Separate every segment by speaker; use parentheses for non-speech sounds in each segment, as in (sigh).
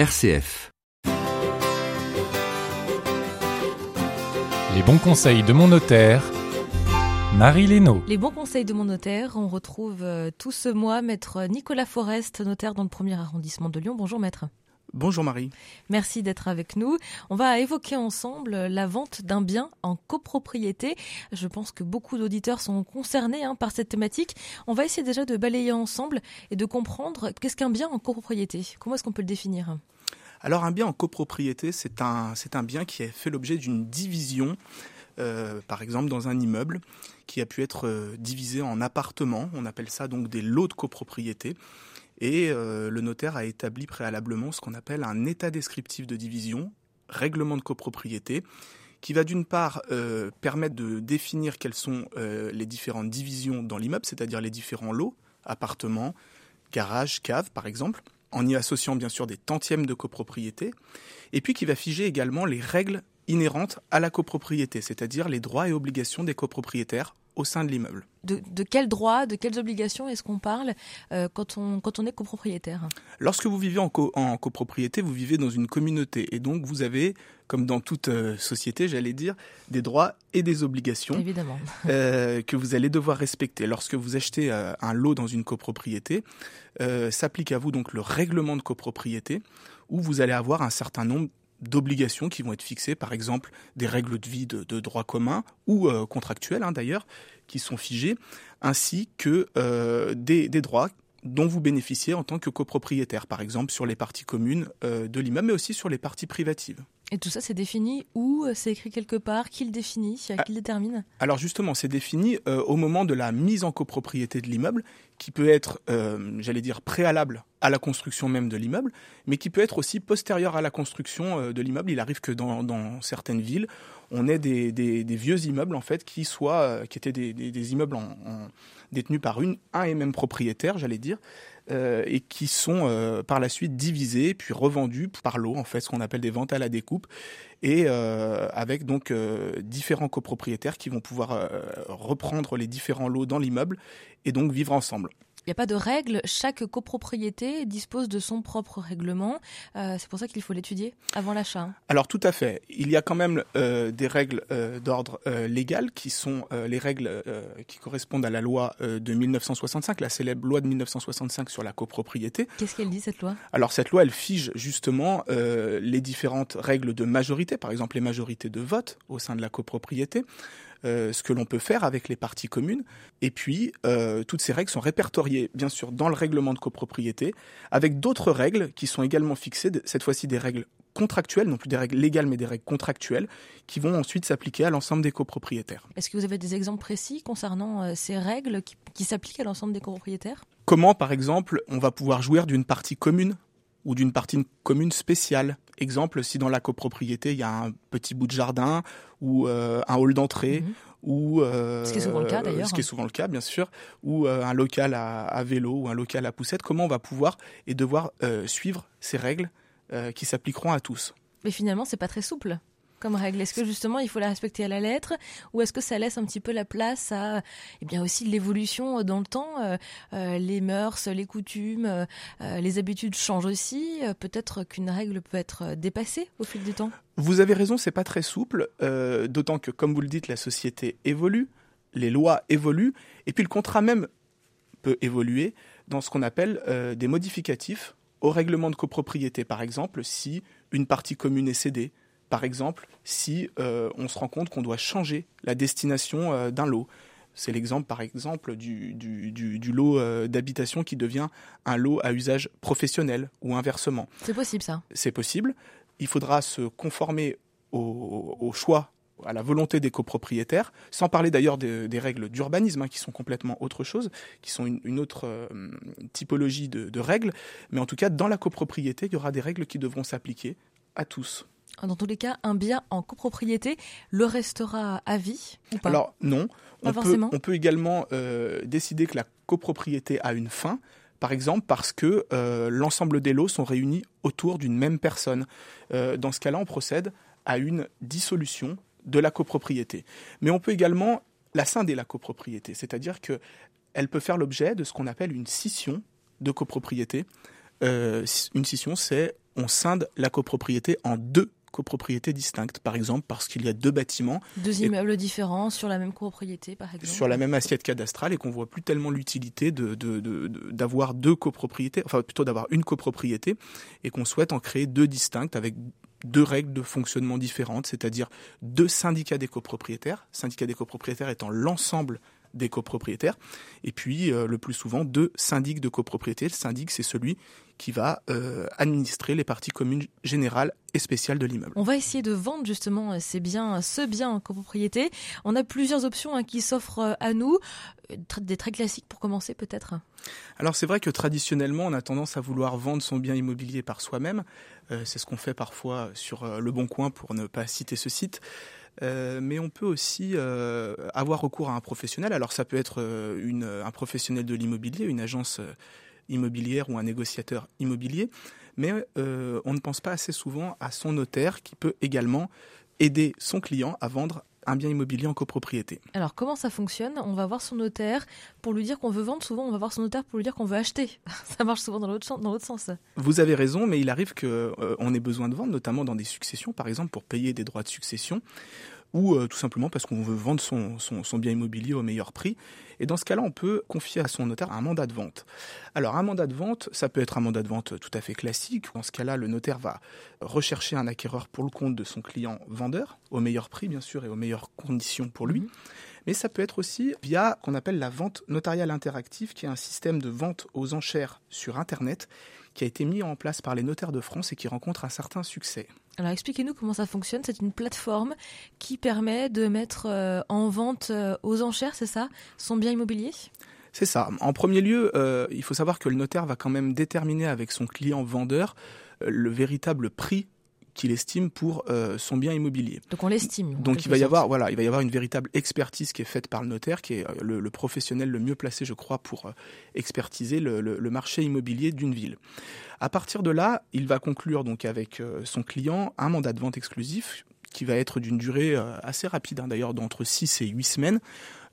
Speaker 1: RCF.
Speaker 2: Les bons conseils de mon notaire, Marie Lénaud.
Speaker 3: Les bons conseils de mon notaire, on retrouve euh, tout ce mois maître Nicolas Forest, notaire dans le premier arrondissement de Lyon. Bonjour maître.
Speaker 4: Bonjour Marie.
Speaker 3: Merci d'être avec nous. On va évoquer ensemble la vente d'un bien en copropriété. Je pense que beaucoup d'auditeurs sont concernés hein, par cette thématique. On va essayer déjà de balayer ensemble et de comprendre qu'est-ce qu'un bien en copropriété. Comment est-ce qu'on peut le définir?
Speaker 4: Alors un bien en copropriété, c'est un, c'est un bien qui a fait l'objet d'une division, euh, par exemple dans un immeuble, qui a pu être euh, divisé en appartements. On appelle ça donc des lots de copropriété. Et euh, le notaire a établi préalablement ce qu'on appelle un état descriptif de division, règlement de copropriété, qui va d'une part euh, permettre de définir quelles sont euh, les différentes divisions dans l'immeuble, c'est-à-dire les différents lots, appartements, garages, caves par exemple, en y associant bien sûr des tantièmes de copropriété, et puis qui va figer également les règles inhérentes à la copropriété, c'est-à-dire les droits et obligations des copropriétaires au sein de l'immeuble.
Speaker 3: De, de quels droits, de quelles obligations est-ce qu'on parle euh, quand, on, quand on est copropriétaire?
Speaker 4: Lorsque vous vivez en, co- en copropriété, vous vivez dans une communauté et donc vous avez, comme dans toute euh, société, j'allais dire, des droits et des obligations
Speaker 3: Évidemment.
Speaker 4: euh, que vous allez devoir respecter. Lorsque vous achetez un lot dans une copropriété, s'applique à vous donc le règlement de copropriété où vous allez avoir un certain nombre d'obligations qui vont être fixées, par exemple des règles de vie de, droit commun ou euh, contractuelles hein, d'ailleurs, qui sont figées, ainsi que euh, des, des droits dont vous bénéficiez en tant que copropriétaire, par exemple sur les parties communes euh, de l'immeuble, mais aussi sur les parties privatives.
Speaker 3: Et tout ça, c'est défini où C'est écrit quelque part Qui le définit Qui le détermine?
Speaker 4: Alors justement, c'est défini euh, au moment de la mise en copropriété de l'immeuble, qui peut être, euh, j'allais dire, préalable à la construction même de l'immeuble, mais qui peut être aussi postérieur à la construction euh, de l'immeuble. Il arrive que dans, dans certaines villes, on ait des, des, des vieux immeubles en fait qui soient, euh, qui étaient des, des, des immeubles en, en- détenus par une, un et même propriétaire, j'allais dire, euh, et qui sont euh, par la suite divisés puis revendus par lot, en fait, ce qu'on appelle des ventes à la découpe, et euh, avec donc différents copropriétaires qui vont pouvoir reprendre les différents lots dans l'immeuble et donc vivre ensemble.
Speaker 3: Il n'y a pas de règles. Chaque copropriété dispose de son propre règlement. Euh, c'est pour ça qu'il faut l'étudier avant l'achat. hein.
Speaker 4: Alors tout à fait, il y a quand même euh, des règles euh, d'ordre légal qui sont les règles qui correspondent à la loi de 1965, la célèbre loi de 1965 sur la copropriété.
Speaker 3: Qu'est-ce qu'elle dit cette loi?
Speaker 4: Alors cette loi, elle fige justement les différentes règles de majorité, par exemple les majorités de vote au sein de la copropriété, euh, ce que l'on peut faire avec les parties communes. Et puis, euh, toutes ces règles sont répertoriées, bien sûr, dans le règlement de copropriété, avec d'autres règles qui sont également fixées, cette fois-ci des règles contractuelles, non plus des règles légales, mais des règles contractuelles, qui vont ensuite s'appliquer à l'ensemble des copropriétaires.
Speaker 3: Est-ce que vous avez des exemples précis concernant euh, ces règles qui, qui s'appliquent à l'ensemble des copropriétaires?
Speaker 4: Comment, par exemple, on va pouvoir jouir d'une partie commune ou d'une partie commune spéciale Exemple, si dans la copropriété, il y a un petit bout de jardin ou euh, un hall d'entrée
Speaker 3: Mhm.
Speaker 4: ou euh,
Speaker 3: Ce qui est souvent le cas, d'ailleurs.
Speaker 4: ce qui est souvent le cas bien sûr, ou euh, un local à, à vélo ou un local à poussette, comment on va pouvoir et devoir suivre ces règles qui s'appliqueront à tous?
Speaker 3: Mais finalement, c'est pas très souple comme règle. Est-ce que justement il faut la respecter à la lettre ou est-ce que ça laisse un petit peu la place à eh bien aussi l'évolution dans le temps euh, euh, Les mœurs, les coutumes, euh, euh, les habitudes changent aussi. Euh, Peut-être qu'une règle peut être euh, dépassée au fil du temps.
Speaker 4: Vous avez raison, c'est pas très souple, euh, d'autant que, comme vous le dites, la société évolue, les lois évoluent, et puis le contrat même peut évoluer dans ce qu'on appelle euh, des modificatifs au règlement de copropriété. Par exemple, si une partie commune est cédée, par exemple, si euh, on se rend compte qu'on doit changer la destination euh, d'un lot. C'est l'exemple, par exemple, du, du, du, du lot euh, d'habitation qui devient un lot à usage professionnel ou inversement
Speaker 3: C'est possible ça.
Speaker 4: c'est possible. Il faudra se conformer au, au choix, à la volonté des copropriétaires, sans parler d'ailleurs de- des règles d'urbanisme, hein, qui sont complètement autre chose, qui sont une, une autre euh, typologie de, de règles. Mais en tout cas, dans la copropriété, il y aura des règles qui devront s'appliquer à tous.
Speaker 3: Dans tous les cas, un bien en copropriété le restera à vie ou pas?
Speaker 4: Alors non,
Speaker 3: Pas
Speaker 4: on peut, on peut également euh, décider que la copropriété a une fin, par exemple parce que euh, l'ensemble des lots sont réunis autour d'une même personne. Euh, dans ce cas-là, on procède à une dissolution de la copropriété. Mais on peut également la scinder la copropriété, c'est-à-dire que elle peut faire l'objet de ce qu'on appelle une scission de copropriété. Euh, une scission, c'est on scinde la copropriété en deux copropriétés distinctes, par exemple parce qu'il y a deux bâtiments.
Speaker 3: Deux immeubles différents sur la même copropriété, par exemple.
Speaker 4: Sur la même assiette cadastrale et qu'on voit plus tellement l'utilité de, d'avoir deux copropriétés, enfin plutôt d'avoir une copropriété et qu'on souhaite en créer deux distinctes avec deux règles de fonctionnement différentes, c'est-à-dire deux syndicats des copropriétaires, syndicats des copropriétaires étant l'ensemble des copropriétaires, et puis euh, le plus souvent deux syndics de copropriété. Le syndic, c'est celui qui va euh, administrer les parties communes générales et spéciales de l'immeuble.
Speaker 3: On va essayer de vendre justement ces biens, ce bien en copropriété. On a plusieurs options hein, qui s'offrent euh, à nous, des très classiques pour commencer peut-être?
Speaker 4: Alors c'est vrai que traditionnellement on a tendance à vouloir vendre son bien immobilier par soi-même. c'est ce qu'on fait parfois sur Le Bon Coin pour ne pas citer ce site. Euh, mais on peut aussi euh, avoir recours à un professionnel. Alors ça peut être euh, un professionnel de l'immobilier, une agence immobilière ou un négociateur immobilier, mais on ne pense pas assez souvent à son notaire qui peut également aider son client à vendre un bien immobilier en copropriété.
Speaker 3: Alors comment ça fonctionne? On va voir son notaire pour lui dire qu'on veut vendre. Souvent, on va voir son notaire pour lui dire qu'on veut acheter. (laughs) ça marche souvent dans l'autre sens.
Speaker 4: Vous avez raison, mais il arrive qu'on euh, ait besoin de vendre, notamment dans des successions, par exemple, pour payer des droits de succession ou euh, tout simplement parce qu'on veut vendre son, son, bien immobilier au meilleur prix. Et dans ce cas-là, on peut confier à son notaire un mandat de vente. Alors un mandat de vente, ça peut être un mandat de vente tout à fait classique. Dans ce cas-là, le notaire va rechercher un acquéreur pour le compte de son client vendeur, au meilleur prix bien sûr et aux meilleures conditions pour lui. Mhm. Mais ça peut être aussi via qu'on appelle la vente notariale interactive, qui est un système de vente aux enchères sur Internet qui a été mis en place par les notaires de France et qui rencontre un certain succès.
Speaker 3: Alors expliquez-nous comment ça fonctionne. C'est une plateforme qui permet de mettre euh, en vente euh, aux enchères, c'est ça, son bien immobilier
Speaker 4: C'est ça. En premier lieu, euh, il faut savoir que le notaire va quand même déterminer avec son client vendeur le véritable prix qu'il estime pour euh, son bien immobilier.
Speaker 3: Donc on l'estime.
Speaker 4: Donc il va y avoir voilà, il va y avoir une véritable expertise qui est faite par le notaire, qui est euh, le, professionnel le mieux placé, je crois, pour euh, expertiser le, le, marché immobilier d'une ville. À partir de là, il va conclure donc avec son client un mandat de vente exclusif qui va être d'une durée assez rapide, hein, d'ailleurs d'entre 6 et 8 semaines,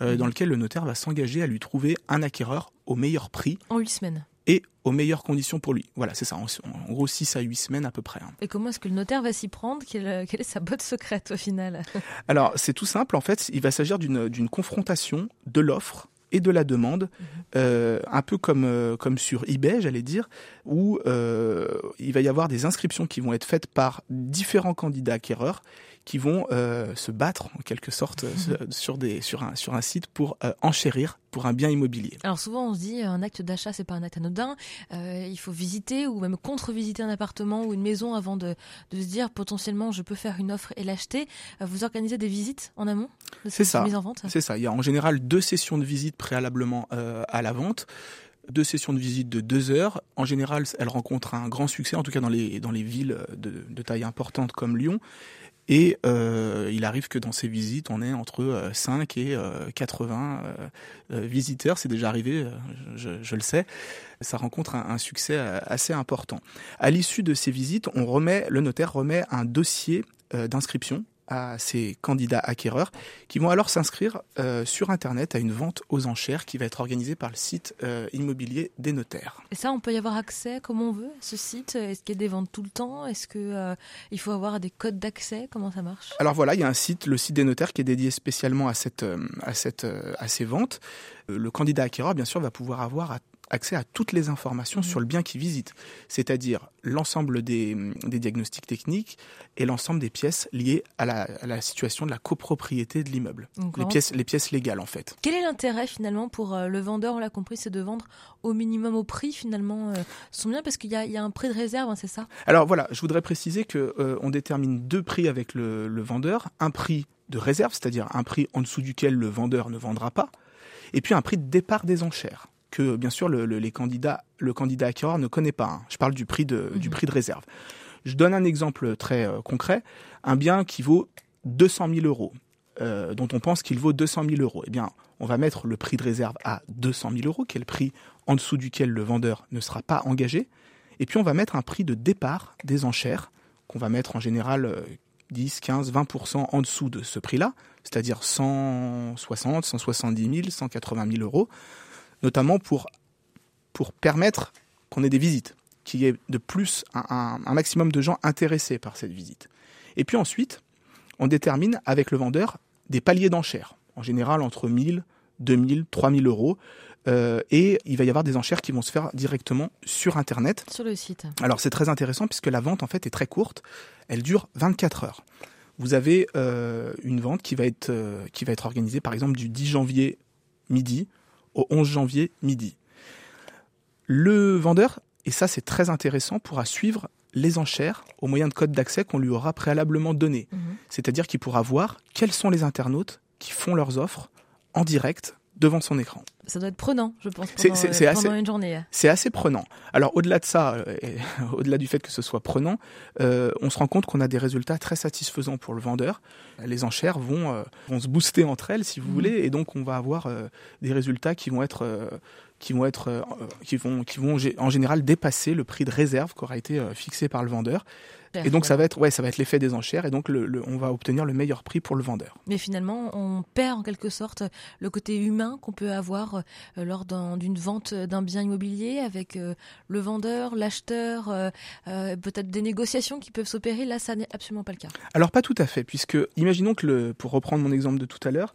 Speaker 4: mmh. dans lequel le notaire va s'engager à lui trouver un acquéreur au meilleur prix.
Speaker 3: En 8 semaines
Speaker 4: et aux meilleures conditions pour lui. Voilà, c'est ça, en, gros 6 à 8 semaines à peu près. Hein.
Speaker 3: Et comment est-ce que le notaire va s'y prendre? Quelle, est sa botte secrète au final? (laughs)
Speaker 4: Alors, c'est tout simple, en fait, il va s'agir d'une confrontation de l'offre et de la demande, mhm. euh, un peu comme, euh, comme sur eBay, j'allais dire, où euh, il va y avoir des inscriptions qui vont être faites par différents candidats acquéreurs qui vont euh, se battre en quelque sorte euh, (laughs) sur, des, sur, un, sur un site pour euh, enchérir pour un bien immobilier.
Speaker 3: Alors souvent on se dit un acte d'achat c'est pas un acte anodin, il faut visiter ou même contre-visiter un appartement ou une maison avant de, de, se dire potentiellement je peux faire une offre et l'acheter. vous organisez des visites en amont
Speaker 4: de cette ça. mise en vente? C'est ça, il y a en général deux sessions de visite préalablement à la vente deux sessions de visite de deux heures. En général, elles rencontrent un grand succès, en tout cas dans les, dans les villes de, de taille importante comme Lyon. Et euh, il arrive que dans ces visites, on ait entre 5 euh, et 80 euh, visiteurs. C'est déjà arrivé, je, le sais. Ça rencontre un, un succès assez important. À l'issue de ces visites, on remet, le notaire remet un dossier d'inscription à ces candidats acquéreurs qui vont alors s'inscrire euh, sur Internet à une vente aux enchères qui va être organisée par le site euh, immobilier des notaires.
Speaker 3: Et ça, on peut y avoir accès comme on veut à ce site? Est-ce qu'il y a des ventes tout le temps? Est-ce qu'il euh, il faut avoir des codes d'accès? Comment ça marche?
Speaker 4: Alors voilà, il y a un site, le site des notaires, qui est dédié spécialement à, cette, à, cette, à ces ventes. Le candidat acquéreur, bien sûr, va pouvoir avoir à accès à toutes les informations mmh. sur le bien qu'il visite, c'est-à-dire l'ensemble des, diagnostics techniques et l'ensemble des pièces liées à la, situation de la copropriété de l'immeuble, les pièces, les pièces légales en fait.
Speaker 3: Quel est l'intérêt finalement pour euh, le vendeur, on l'a compris, c'est de vendre au minimum au prix finalement euh, son bien parce qu'il y, a un prix de réserve, hein, c'est ça?
Speaker 4: Alors voilà, je voudrais préciser que euh, on détermine deux prix avec le, le vendeur, un prix de réserve, c'est-à-dire un prix en dessous duquel le vendeur ne vendra pas, et puis un prix de départ des enchères que bien sûr le, les candidats, le candidat acquéreur ne connaît pas. Hein. Je parle du prix de, du mhm. prix de réserve. Je donne un exemple très euh, concret. Un bien qui vaut 200 000 euros, euh, dont on pense qu'il vaut 200 000 euros. Eh bien, on va mettre le prix de réserve à 200 000 euros, qui est le prix en dessous duquel le vendeur ne sera pas engagé. Et puis on va mettre un prix de départ des enchères, qu'on va mettre en général 10, 15, 20% en dessous de ce prix-là, c'est-à-dire 160, 170 000, 180 000 euros notamment pour, pour permettre qu'on ait des visites. qu'il y ait de plus un, un maximum de gens intéressés par cette visite. Et puis ensuite, on détermine avec le vendeur des paliers d'enchères, en général entre 1000, 2000, 3000 euros. Euh, et il va y avoir des enchères qui vont se faire directement sur Internet.
Speaker 3: Sur le site.
Speaker 4: Alors c'est très intéressant puisque la vente en fait est très courte. Elle dure 24 heures. Vous avez euh, une vente qui va être euh, qui va être organisée par exemple du 10 janvier midi au 11 janvier midi. Le vendeur et ça c'est très intéressant pourra suivre les enchères au moyen de codes d'accès qu'on lui aura préalablement donnés.
Speaker 3: Mhm.
Speaker 4: C'est-à-dire qu'il pourra voir quels sont les internautes qui font leurs offres en direct devant son écran.
Speaker 3: Ça doit être prenant, je pense,
Speaker 4: C'est-
Speaker 3: pendant,
Speaker 4: c'est- c'est
Speaker 3: euh,
Speaker 4: assez-
Speaker 3: une journée.
Speaker 4: C'est assez prenant. Alors au-delà de ça, euh, (laughs) au-delà du fait que ce soit prenant, euh, on se rend compte qu'on a des résultats très satisfaisants pour le vendeur. Les enchères vont, vont se booster entre elles, si vous
Speaker 3: Mhm.
Speaker 4: voulez, et donc on va avoir des résultats qui vont être, qui vont être, euh, qui vont, qui vont en général dépasser le prix de réserve qui aura été euh, fixé par le vendeur. Et donc ça va être, ouais, ça va être l'effet des enchères, et donc le- le- on va obtenir le meilleur prix pour le vendeur.
Speaker 3: Mais finalement, on perd en quelque sorte le côté humain qu'on peut avoir euh, lors d'un- d'une vente d'un bien immobilier avec euh, le vendeur, l'acheteur, euh, peut-être des négociations qui peuvent s'opérer. Là, ça n'est absolument pas le cas.
Speaker 4: Alors pas tout à fait, puisque imaginons que, le, pour reprendre mon exemple de tout à l'heure,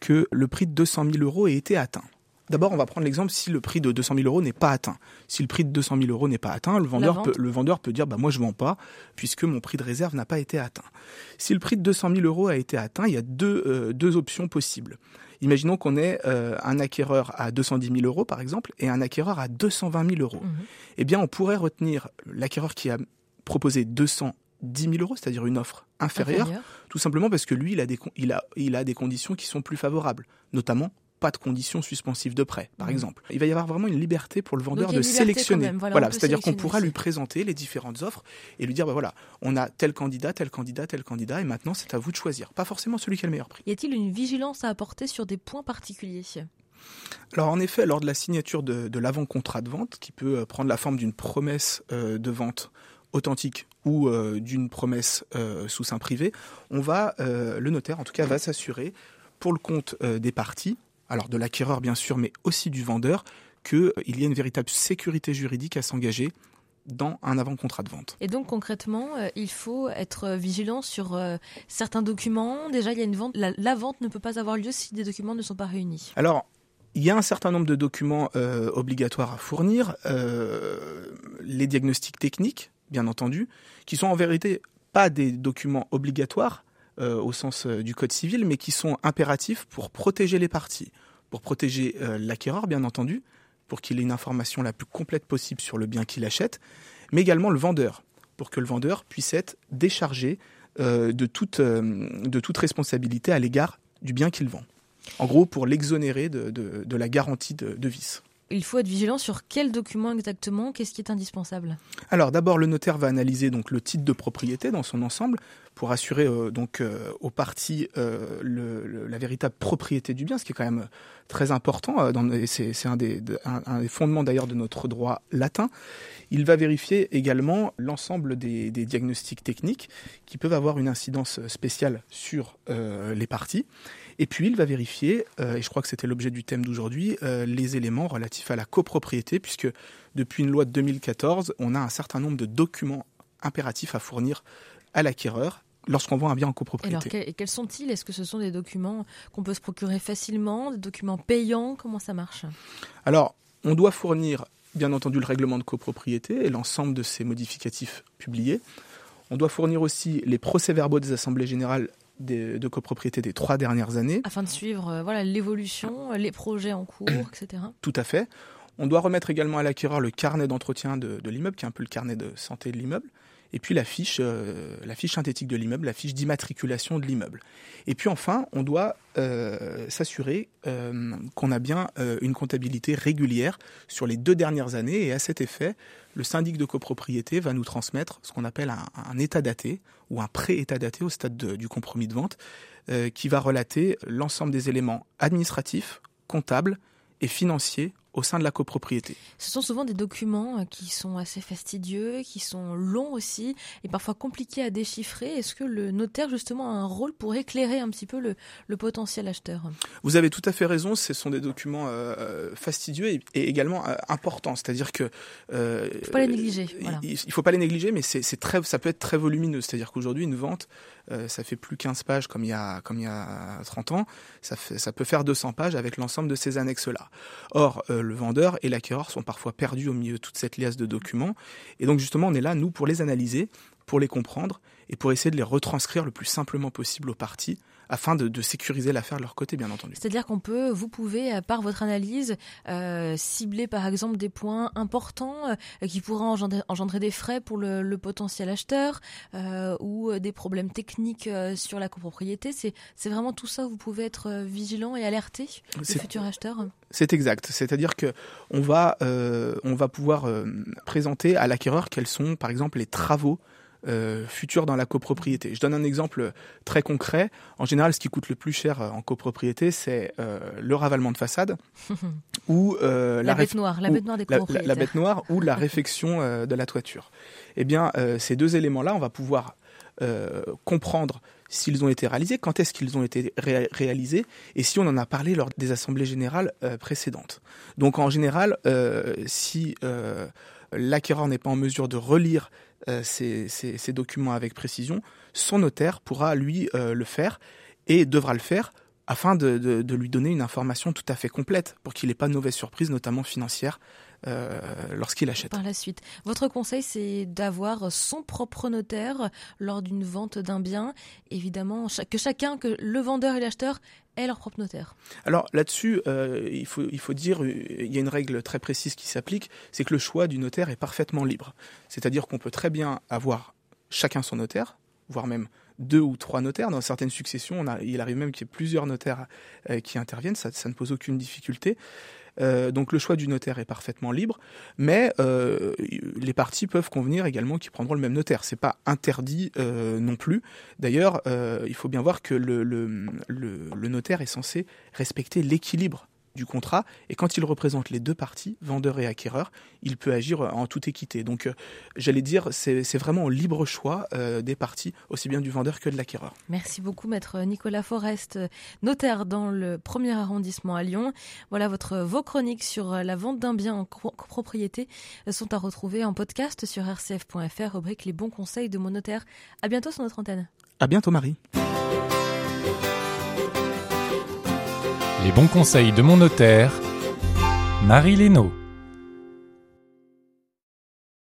Speaker 4: que le prix de 200 000 euros ait été atteint. D'abord, on va prendre l'exemple si le prix de 200 000 euros n'est pas atteint. Si le prix de 200 000 euros n'est pas atteint, le vendeur, peut, le vendeur peut dire bah, moi je vends pas puisque mon prix de réserve n'a pas été atteint. Si le prix de 200 000 euros a été atteint, il y a deux, euh, deux options possibles. Imaginons qu'on ait euh, un acquéreur à 210 000 euros par exemple et un acquéreur à 220 000 euros
Speaker 3: Mhm.
Speaker 4: eh bien, on pourrait retenir l'acquéreur qui a proposé 210 000 euros, c'est-à-dire une offre inférieure,
Speaker 3: Inférieur.
Speaker 4: tout simplement parce que lui, il a, des, con- il, a, il a des conditions qui sont plus favorables, notamment pas de conditions suspensives de prêt, par
Speaker 3: Mhm.
Speaker 4: exemple. Il va y avoir vraiment une liberté pour le vendeur de sélectionner.
Speaker 3: même, voilà,
Speaker 4: c'est-à-dire qu'on pourra lui présenter les différentes offres et lui dire, bah voilà, on a tel candidat, tel candidat, tel candidat, et maintenant c'est à vous de choisir. Pas forcément celui qui a le meilleur prix.
Speaker 3: Y a-t-il une vigilance à apporter sur des points particuliers?
Speaker 4: Alors en effet, lors de la signature de, de l'avant-contrat de vente, qui peut euh, prendre la forme d'une promesse euh, de vente authentique ou euh, d'une promesse euh, sous sein privé, on va, euh, le notaire en tout cas, va s'assurer pour le compte des parties, alors de l'acquéreur bien sûr, mais aussi du vendeur, qu'il y ait une véritable sécurité juridique à s'engager dans un avant-contrat de vente.
Speaker 3: Et donc concrètement, euh, il faut être vigilant sur euh, certains documents. Déjà, il y a une vente. La, la vente ne peut pas avoir lieu si des documents ne sont pas réunis.
Speaker 4: Alors, il y a un certain nombre de documents euh, obligatoires à fournir, euh, les diagnostics techniques, bien entendu, qui sont en vérité pas des documents obligatoires euh, au sens euh, du code civil, mais qui sont impératifs pour protéger les parties, pour protéger euh, l'acquéreur, bien entendu, pour qu'il ait une information la plus complète possible sur le bien qu'il achète, mais également le vendeur, pour que le vendeur puisse être déchargé de, toute, responsabilité à l'égard du bien qu'il vend. En gros, pour l'exonérer de la garantie de, de vice.
Speaker 3: Il faut être vigilant sur quel document exactement, qu'est-ce qui est indispensable?
Speaker 4: Alors d'abord, le notaire va analyser le titre de propriété dans son ensemble pour assurer euh, euh, aux parties euh, la véritable propriété du bien, ce qui est quand même très important. c'est un des, fondements d'ailleurs de notre droit latin. Il va vérifier également l'ensemble des, diagnostics techniques qui peuvent avoir une incidence spéciale sur les parties. Et puis il va vérifier, euh, et je crois que c'était l'objet du thème d'aujourd'hui, euh, les éléments relatifs à la copropriété, puisque depuis une loi de 2014, on a un certain nombre de documents impératifs à fournir à l'acquéreur lorsqu'on vend un bien en
Speaker 3: alors,
Speaker 4: copropriété.
Speaker 3: que- et quels sont-ils? Est-ce que ce sont des documents qu'on peut se procurer facilement, des documents payants? Comment ça marche?
Speaker 4: Alors, on doit fournir, bien entendu, le règlement de copropriété et l'ensemble de ses modificatifs publiés. On doit fournir aussi les procès-verbaux des assemblées générales des- de copropriété des trois dernières années.
Speaker 3: Afin de suivre euh, voilà l'évolution, les projets en cours, etc.
Speaker 4: Tout à fait. On doit remettre également à l'acquéreur le carnet d'entretien de, de l'immeuble, qui est un peu le carnet de santé de l'immeuble, et puis la fiche, euh, synthétique de l'immeuble, la fiche d'immatriculation de l'immeuble. Et puis enfin, on doit euh, s'assurer euh, qu'on a bien une comptabilité régulière sur les deux dernières années, et à cet effet, le syndic de copropriété va nous transmettre ce qu'on appelle un, état daté ou un pré-état daté au stade de- du compromis de vente, qui va relater l'ensemble des éléments administratifs, comptables et financiers au sein de la copropriété.
Speaker 3: Ce sont souvent des documents qui sont assez fastidieux, qui sont longs aussi et parfois compliqués à déchiffrer. Est-ce que le notaire justement a un rôle pour éclairer un petit peu le, le potentiel acheteur?
Speaker 4: Vous avez tout à fait raison, ce sont des documents euh, fastidieux et, et également euh, importants, c'est-à-dire que
Speaker 3: euh, il faut pas les négliger. Voilà.
Speaker 4: Il, il, faut pas les négliger, mais c'est très, ça peut être très volumineux, c'est-à-dire qu'aujourd'hui une vente euh, ça fait plus 15 pages comme il y a, comme il y a 30 ans, ça, fait, ça peut faire 200 pages avec l'ensemble de ces annexes-là. Or, euh, le vendeur et l'acquéreur sont parfois perdus au milieu de toute cette liasse de documents, et donc justement, on est là, nous, pour les analyser, pour les comprendre, et pour essayer de les retranscrire le plus simplement possible aux parties, afin de, de sécuriser l'affaire de leur côté, bien entendu.
Speaker 3: C'est-à-dire qu'on peut, vous pouvez, euh, par votre analyse, euh, cibler par exemple des points importants euh, qui pourraient engendrer, engendrer, des frais pour le, le potentiel acheteur euh, ou des problèmes techniques sur la copropriété. C'est vraiment tout ça, vous pouvez être vigilant et alerter le futur acheteur
Speaker 4: c'est exact. C'est-à-dire que on va, on va pouvoir présenter à l'acquéreur quels sont, par exemple, les travaux euh, futures dans la copropriété. Je donne un exemple très concret. En général, ce qui coûte le plus cher euh, en copropriété, c'est euh, le ravalement de façade (laughs) ou
Speaker 3: euh, la, la, bête noire, la bête noire des
Speaker 4: la, la, la bête noire ou la (laughs) réfection de la toiture. Eh bien, ces deux éléments-là, on va pouvoir comprendre s'ils ont été réalisés, quand est-ce qu'ils ont été ré réalisés, et si on en a parlé lors des assemblées générales précédentes. Donc, en général, si l'acquéreur n'est pas en mesure de relire ces, ces, documents avec précision, son notaire pourra lui euh, le faire et devra le faire afin de, lui donner une information tout à fait complète pour qu'il n'ait pas de mauvaise surprise, notamment financière, euh, lorsqu'il achète.
Speaker 3: Par la suite, votre conseil, c'est d'avoir son propre notaire lors d'une vente d'un bien. Évidemment, que chacun, que le vendeur et l'acheteur aient leur propre notaire.
Speaker 4: Alors là-dessus, euh, il, faut, il faut dire, il y a une règle très précise qui s'applique, c'est que le choix du notaire est parfaitement libre. C'est-à-dire qu'on peut très bien avoir chacun son notaire, voire même deux ou trois notaires. Dans certaines successions, on a, il arrive même qu'il y ait plusieurs notaires euh, qui interviennent, ça, ça, ne pose aucune difficulté. Euh, donc le choix du notaire est parfaitement libre, mais euh, les parties peuvent convenir également qu'ils prendront le même notaire. C'est pas interdit euh, non plus. D'ailleurs, il faut bien voir que le notaire est censé respecter l'équilibre du contrat et quand il représente les deux parties, vendeur et acquéreur, il peut agir en toute équité. Donc euh, j'allais dire, c'est vraiment au libre choix euh, des parties, aussi bien du vendeur que de l'acquéreur.
Speaker 3: Merci beaucoup maître Nicolas Forest, notaire dans le premier arrondissement à Lyon. Voilà votre vos chroniques sur la vente d'un bien en copropriété sont à retrouver en podcast sur rcf.fr rubrique les bons conseils de mon notaire. À bientôt sur notre antenne.
Speaker 4: À bientôt Marie.
Speaker 2: Les bons conseils de mon notaire, Marie Lénaud.